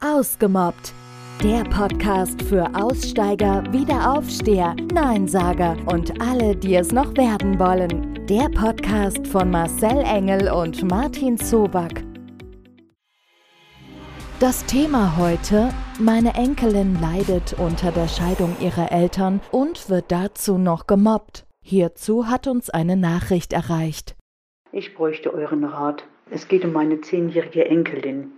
Ausgemobbt. Der Podcast für Aussteiger, Wiederaufsteher, Neinsager und alle, die es noch werden wollen. Der Podcast von Marcel Engel und Martin Zoback. Das Thema heute, meine Enkelin leidet unter der Scheidung ihrer Eltern und wird dazu noch gemobbt. Hierzu hat uns eine Nachricht erreicht. Ich bräuchte euren Rat. Es geht um meine zehnjährige Enkelin.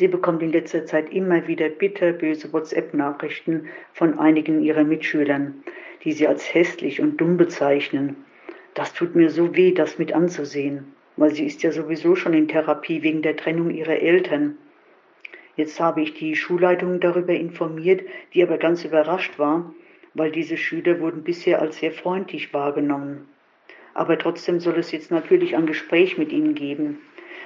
Sie bekommt in letzter Zeit immer wieder bitterböse WhatsApp-Nachrichten von einigen ihrer Mitschülern, die sie als hässlich und dumm bezeichnen. Das tut mir so weh, das mit anzusehen, weil sie ist ja sowieso schon in Therapie wegen der Trennung ihrer Eltern. Jetzt habe ich die Schulleitung darüber informiert, die aber ganz überrascht war, weil diese Schüler wurden bisher als sehr freundlich wahrgenommen. Aber trotzdem soll es jetzt natürlich ein Gespräch mit ihnen geben.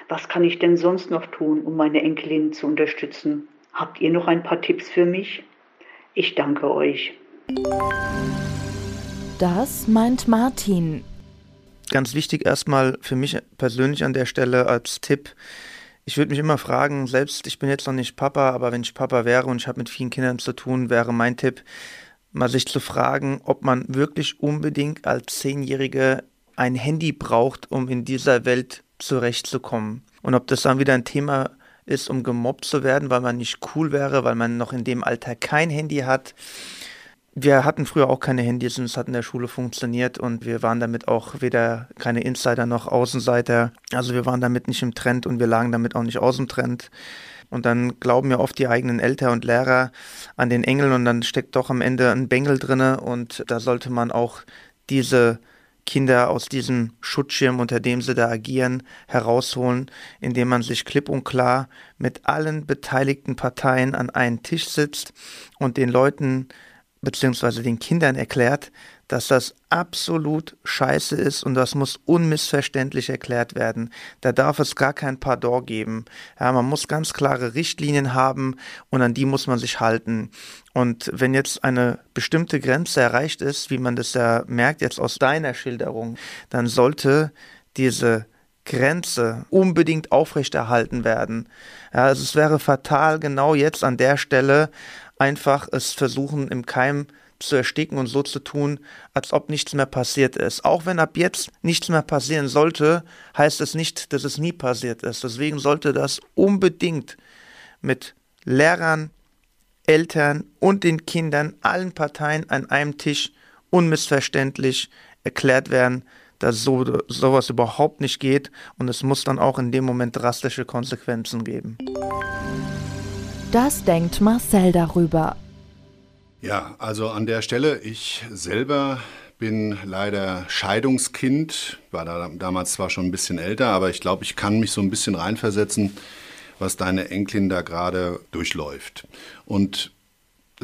Was kann ich denn sonst noch tun, um meine Enkelin zu unterstützen? Habt ihr noch ein paar Tipps für mich? Ich danke euch. Das meint Martin. Ganz wichtig erstmal für mich persönlich an der Stelle als Tipp. Ich würde mich immer fragen, selbst ich bin jetzt noch nicht Papa, aber wenn ich Papa wäre und ich habe mit vielen Kindern zu tun, wäre mein Tipp, mal sich zu fragen, ob man wirklich unbedingt als Zehnjährige ein Handy braucht, um in dieser Welt zurechtzukommen. Und ob das dann wieder ein Thema ist, um gemobbt zu werden, weil man nicht cool wäre, weil man noch in dem Alter kein Handy hat. Wir hatten früher auch keine Handys und es hat in der Schule funktioniert und wir waren damit auch weder keine Insider noch Außenseiter. Also wir waren damit nicht im Trend und wir lagen damit auch nicht aus dem Trend. Und dann glauben ja oft die eigenen Eltern und Lehrer an den Engel und dann steckt doch am Ende ein Bengel drinne und da sollte man auch diese Kinder aus diesem Schutzschirm, unter dem sie da agieren, herausholen, indem man sich klipp und klar mit allen beteiligten Parteien an einen Tisch sitzt und den Leuten bzw. den Kindern erklärt, dass das absolut scheiße ist und das muss unmissverständlich erklärt werden. Da darf es gar kein Pardon geben. Ja, man muss ganz klare Richtlinien haben und an die muss man sich halten. Und wenn jetzt eine bestimmte Grenze erreicht ist, wie man das ja merkt jetzt aus deiner Schilderung, dann sollte diese Grenze unbedingt aufrechterhalten werden. Ja, also es wäre fatal, genau jetzt an der Stelle einfach es versuchen im Keim zu ersticken und so zu tun, als ob nichts mehr passiert ist. Auch wenn ab jetzt nichts mehr passieren sollte, heißt es nicht, dass es nie passiert ist. Deswegen sollte das unbedingt mit Lehrern, Eltern und den Kindern, allen Parteien an einem Tisch unmissverständlich erklärt werden, dass so, sowas überhaupt nicht geht und es muss dann auch in dem Moment drastische Konsequenzen geben. Das denkt Marcel darüber. Ja, also an der Stelle, ich selber bin leider Scheidungskind, war da damals zwar schon ein bisschen älter, aber ich glaube, ich kann mich so ein bisschen reinversetzen, was deine Enkelin da gerade durchläuft. Und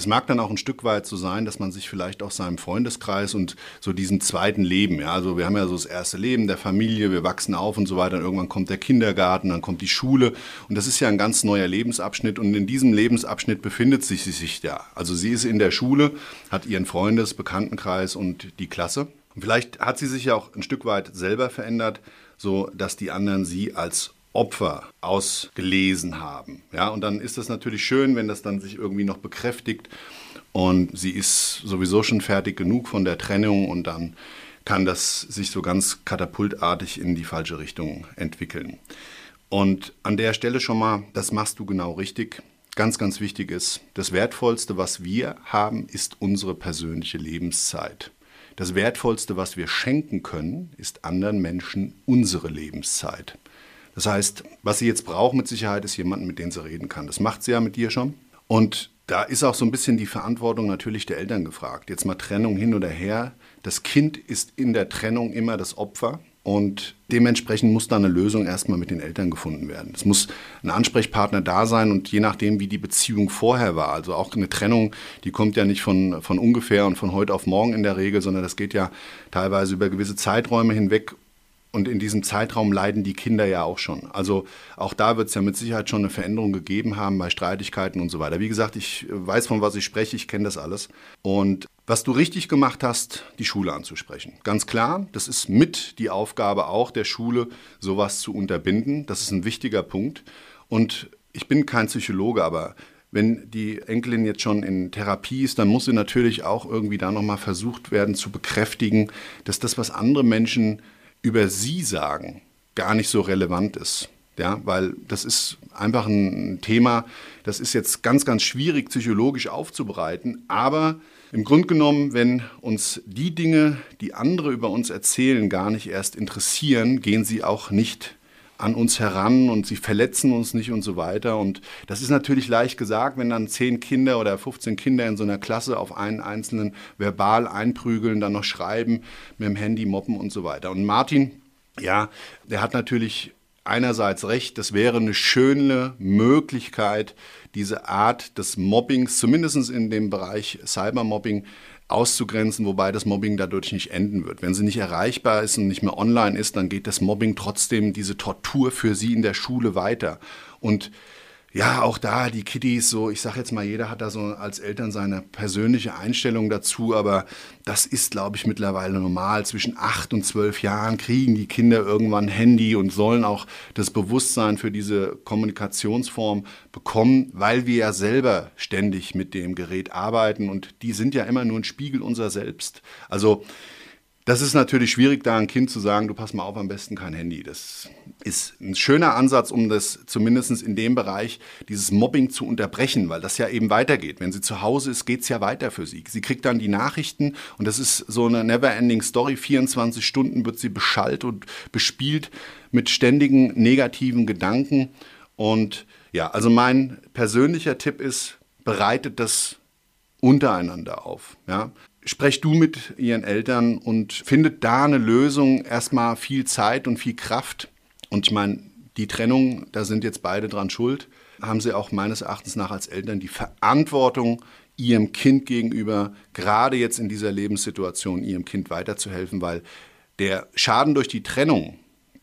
es mag dann auch ein Stück weit so sein, dass man sich vielleicht auch seinem Freundeskreis und so diesem zweiten Leben, ja, also wir haben ja so das erste Leben der Familie, wir wachsen auf und so weiter, und irgendwann kommt der Kindergarten, dann kommt die Schule und das ist ja ein ganz neuer Lebensabschnitt und in diesem Lebensabschnitt befindet sich sie sich ja. Also sie ist in der Schule, hat ihren Freundes-, Bekanntenkreis und die Klasse. Und vielleicht hat sie sich ja auch ein Stück weit selber verändert, so dass die anderen sie als Opfer ausgelesen haben. Ja, und dann ist das natürlich schön, wenn das dann sich irgendwie noch bekräftigt und sie ist sowieso schon fertig genug von der Trennung und dann kann das sich so ganz katapultartig in die falsche Richtung entwickeln. Und an der Stelle schon mal, das machst du genau richtig. Ganz, ganz wichtig ist, das Wertvollste, was wir haben, ist unsere persönliche Lebenszeit. Das Wertvollste, was wir schenken können, ist anderen Menschen unsere Lebenszeit. Das heißt, was sie jetzt braucht mit Sicherheit ist jemanden, mit dem sie reden kann. Das macht sie ja mit dir schon. Und da ist auch so ein bisschen die Verantwortung natürlich der Eltern gefragt. Jetzt mal Trennung hin oder her. Das Kind ist in der Trennung immer das Opfer. Und dementsprechend muss da eine Lösung erstmal mit den Eltern gefunden werden. Es muss ein Ansprechpartner da sein und je nachdem, wie die Beziehung vorher war, also auch eine Trennung, die kommt ja nicht von, von ungefähr und von heute auf morgen in der Regel, sondern das geht ja teilweise über gewisse Zeiträume hinweg und in diesem Zeitraum leiden die Kinder ja auch schon. Also auch da wird es ja mit Sicherheit schon eine Veränderung gegeben haben bei Streitigkeiten und so weiter. Wie gesagt, ich weiß, von was ich spreche, ich kenne das alles. Und was du richtig gemacht hast, die Schule anzusprechen. Ganz klar, das ist mit die Aufgabe auch der Schule, sowas zu unterbinden. Das ist ein wichtiger Punkt. Und ich bin kein Psychologe, aber wenn die Enkelin jetzt schon in Therapie ist, dann muss sie natürlich auch irgendwie da nochmal versucht werden zu bekräftigen, dass das, was andere Menschen über sie sagen, gar nicht so relevant ist. Ja, weil das ist einfach ein Thema, das ist jetzt ganz, ganz schwierig psychologisch aufzubereiten. Aber im Grunde genommen, wenn uns die Dinge, die andere über uns erzählen, gar nicht erst interessieren, gehen sie auch nicht an uns heran und sie verletzen uns nicht und so weiter. Und das ist natürlich leicht gesagt, wenn dann zehn Kinder oder 15 Kinder in so einer Klasse auf einen einzelnen verbal einprügeln, dann noch schreiben, mit dem Handy moppen und so weiter. Und Martin, ja, der hat natürlich einerseits recht, das wäre eine schöne Möglichkeit, diese Art des Mobbings, zumindest in dem Bereich Cybermobbing, auszugrenzen, wobei das Mobbing dadurch nicht enden wird. Wenn sie nicht erreichbar ist und nicht mehr online ist, dann geht das Mobbing trotzdem, diese Tortur für sie in der Schule weiter. Und ja, auch da die Kiddies, so, ich sag jetzt mal, jeder hat da so als Eltern seine persönliche Einstellung dazu, aber das ist, glaube ich, mittlerweile normal. Zwischen acht und zwölf Jahren kriegen die Kinder irgendwann ein Handy und sollen auch das Bewusstsein für diese Kommunikationsform bekommen, weil wir ja selber ständig mit dem Gerät arbeiten und die sind ja immer nur ein Spiegel unser Selbst. Also, das ist natürlich schwierig, da ein Kind zu sagen, du pass mal auf, am besten kein Handy. Das ist ein schöner Ansatz, um das zumindest in dem Bereich, dieses Mobbing zu unterbrechen, weil das ja eben weitergeht. Wenn sie zu Hause ist, geht es ja weiter für sie. Sie kriegt dann die Nachrichten und das ist so eine never-ending Story. 24 Stunden wird sie beschallt und bespielt mit ständigen negativen Gedanken. Und ja, also mein persönlicher Tipp ist, bereitet das untereinander auf. Ja? Sprech du mit ihren Eltern und findet da eine Lösung, erstmal viel Zeit und viel Kraft. Und ich meine, die Trennung, da sind jetzt beide dran schuld, haben sie auch meines Erachtens nach als Eltern die Verantwortung, ihrem Kind gegenüber, gerade jetzt in dieser Lebenssituation, ihrem Kind weiterzuhelfen, weil der Schaden durch die Trennung,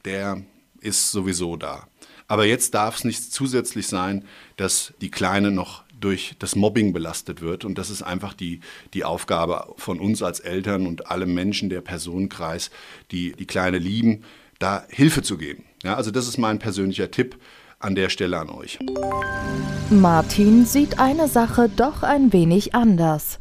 der ist sowieso da. Aber jetzt darf es nicht zusätzlich sein, dass die Kleine noch durch das Mobbing belastet wird. Und das ist einfach die, die Aufgabe von uns als Eltern und allem Menschen, der Personenkreis, die die Kleine lieben, da Hilfe zu geben. Ja, also das ist mein persönlicher Tipp an der Stelle an euch. Martin sieht eine Sache doch ein wenig anders.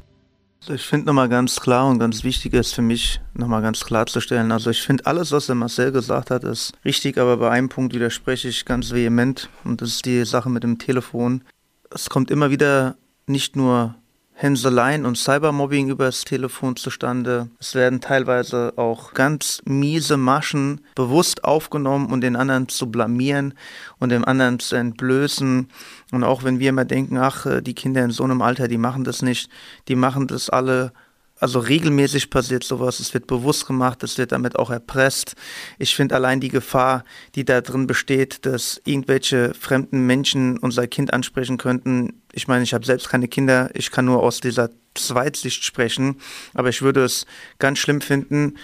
Also ich finde nochmal ganz klar und ganz wichtig ist für mich nochmal ganz klarzustellen. Also ich finde alles, was der Marcel gesagt hat, ist richtig, aber bei einem Punkt widerspreche ich ganz vehement und das ist die Sache mit dem Telefon es kommt immer wieder nicht nur Hänseleien und Cybermobbing übers Telefon zustande. Es werden teilweise auch ganz miese Maschen bewusst aufgenommen, um den anderen zu blamieren und dem anderen zu entblößen. Und auch wenn wir immer denken, ach, die Kinder in so einem Alter, die machen das nicht, die machen das alle also regelmäßig passiert sowas, es wird bewusst gemacht, es wird damit auch erpresst. Ich finde allein die Gefahr, die da drin besteht, dass irgendwelche fremden Menschen unser Kind ansprechen könnten. Ich meine, ich habe selbst keine Kinder, ich kann nur aus dieser Zweitsicht sprechen, aber ich würde es ganz schlimm finden,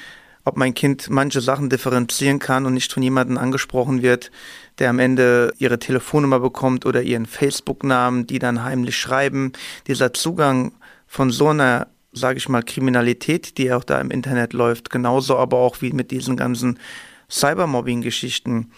ob mein Kind manche Sachen differenzieren kann und nicht von jemandem angesprochen wird, der am Ende ihre Telefonnummer bekommt oder ihren Facebook-Namen, die dann heimlich schreiben. Dieser Zugang von so einer sage ich mal, Kriminalität, die auch da im Internet läuft, genauso aber auch wie mit diesen ganzen Cybermobbing-Geschichten,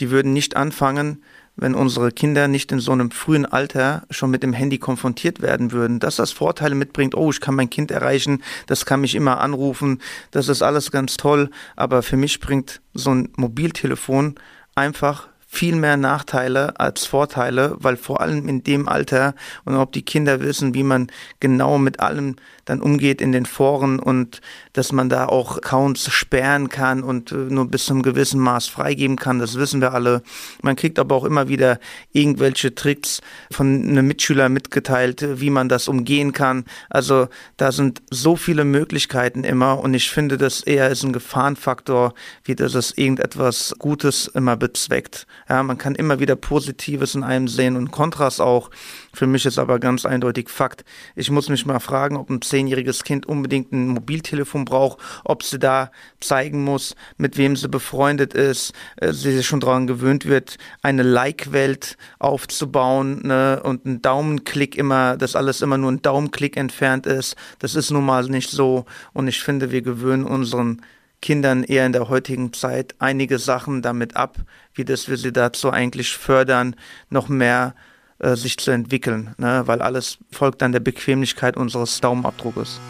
die würden nicht anfangen, wenn unsere Kinder nicht in so einem frühen Alter schon mit dem Handy konfrontiert werden würden, dass das Vorteile mitbringt, oh, ich kann mein Kind erreichen, das kann mich immer anrufen, das ist alles ganz toll, aber für mich bringt so ein Mobiltelefon einfach viel mehr Nachteile als Vorteile, weil vor allem in dem Alter und ob die Kinder wissen, wie man genau mit allem dann umgeht in den Foren und dass man da auch Accounts sperren kann und äh, nur bis zum gewissen Maß freigeben kann, das wissen wir alle. Man kriegt aber auch immer wieder irgendwelche Tricks von einem Mitschüler mitgeteilt, wie man das umgehen kann. Also da sind so viele Möglichkeiten immer und ich finde, das eher ist ein Gefahrenfaktor, wie dass es irgendetwas Gutes immer bezweckt. Ja, man kann immer wieder Positives in einem sehen und Kontras auch. Für mich ist aber ganz eindeutig Fakt. Ich muss mich mal fragen, ob ein zehnjähriges Kind unbedingt ein Mobiltelefon braucht, ob sie da zeigen muss, mit wem sie befreundet ist, äh, sie sich schon daran gewöhnt wird, eine Like-Welt aufzubauen ne, und ein Daumenklick immer, dass alles immer nur ein Daumenklick entfernt ist. Das ist nun mal nicht so und ich finde, wir gewöhnen unseren Kindern eher in der heutigen Zeit einige Sachen damit ab, wie das wir sie dazu eigentlich fördern, noch mehr äh, sich zu entwickeln, ne? weil alles folgt dann der Bequemlichkeit unseres Daumenabdruckes.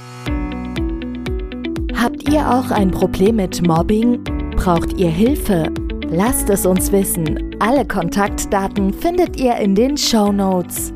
Habt ihr auch ein Problem mit Mobbing? Braucht ihr Hilfe? Lasst es uns wissen. Alle Kontaktdaten findet ihr in den Show Notes.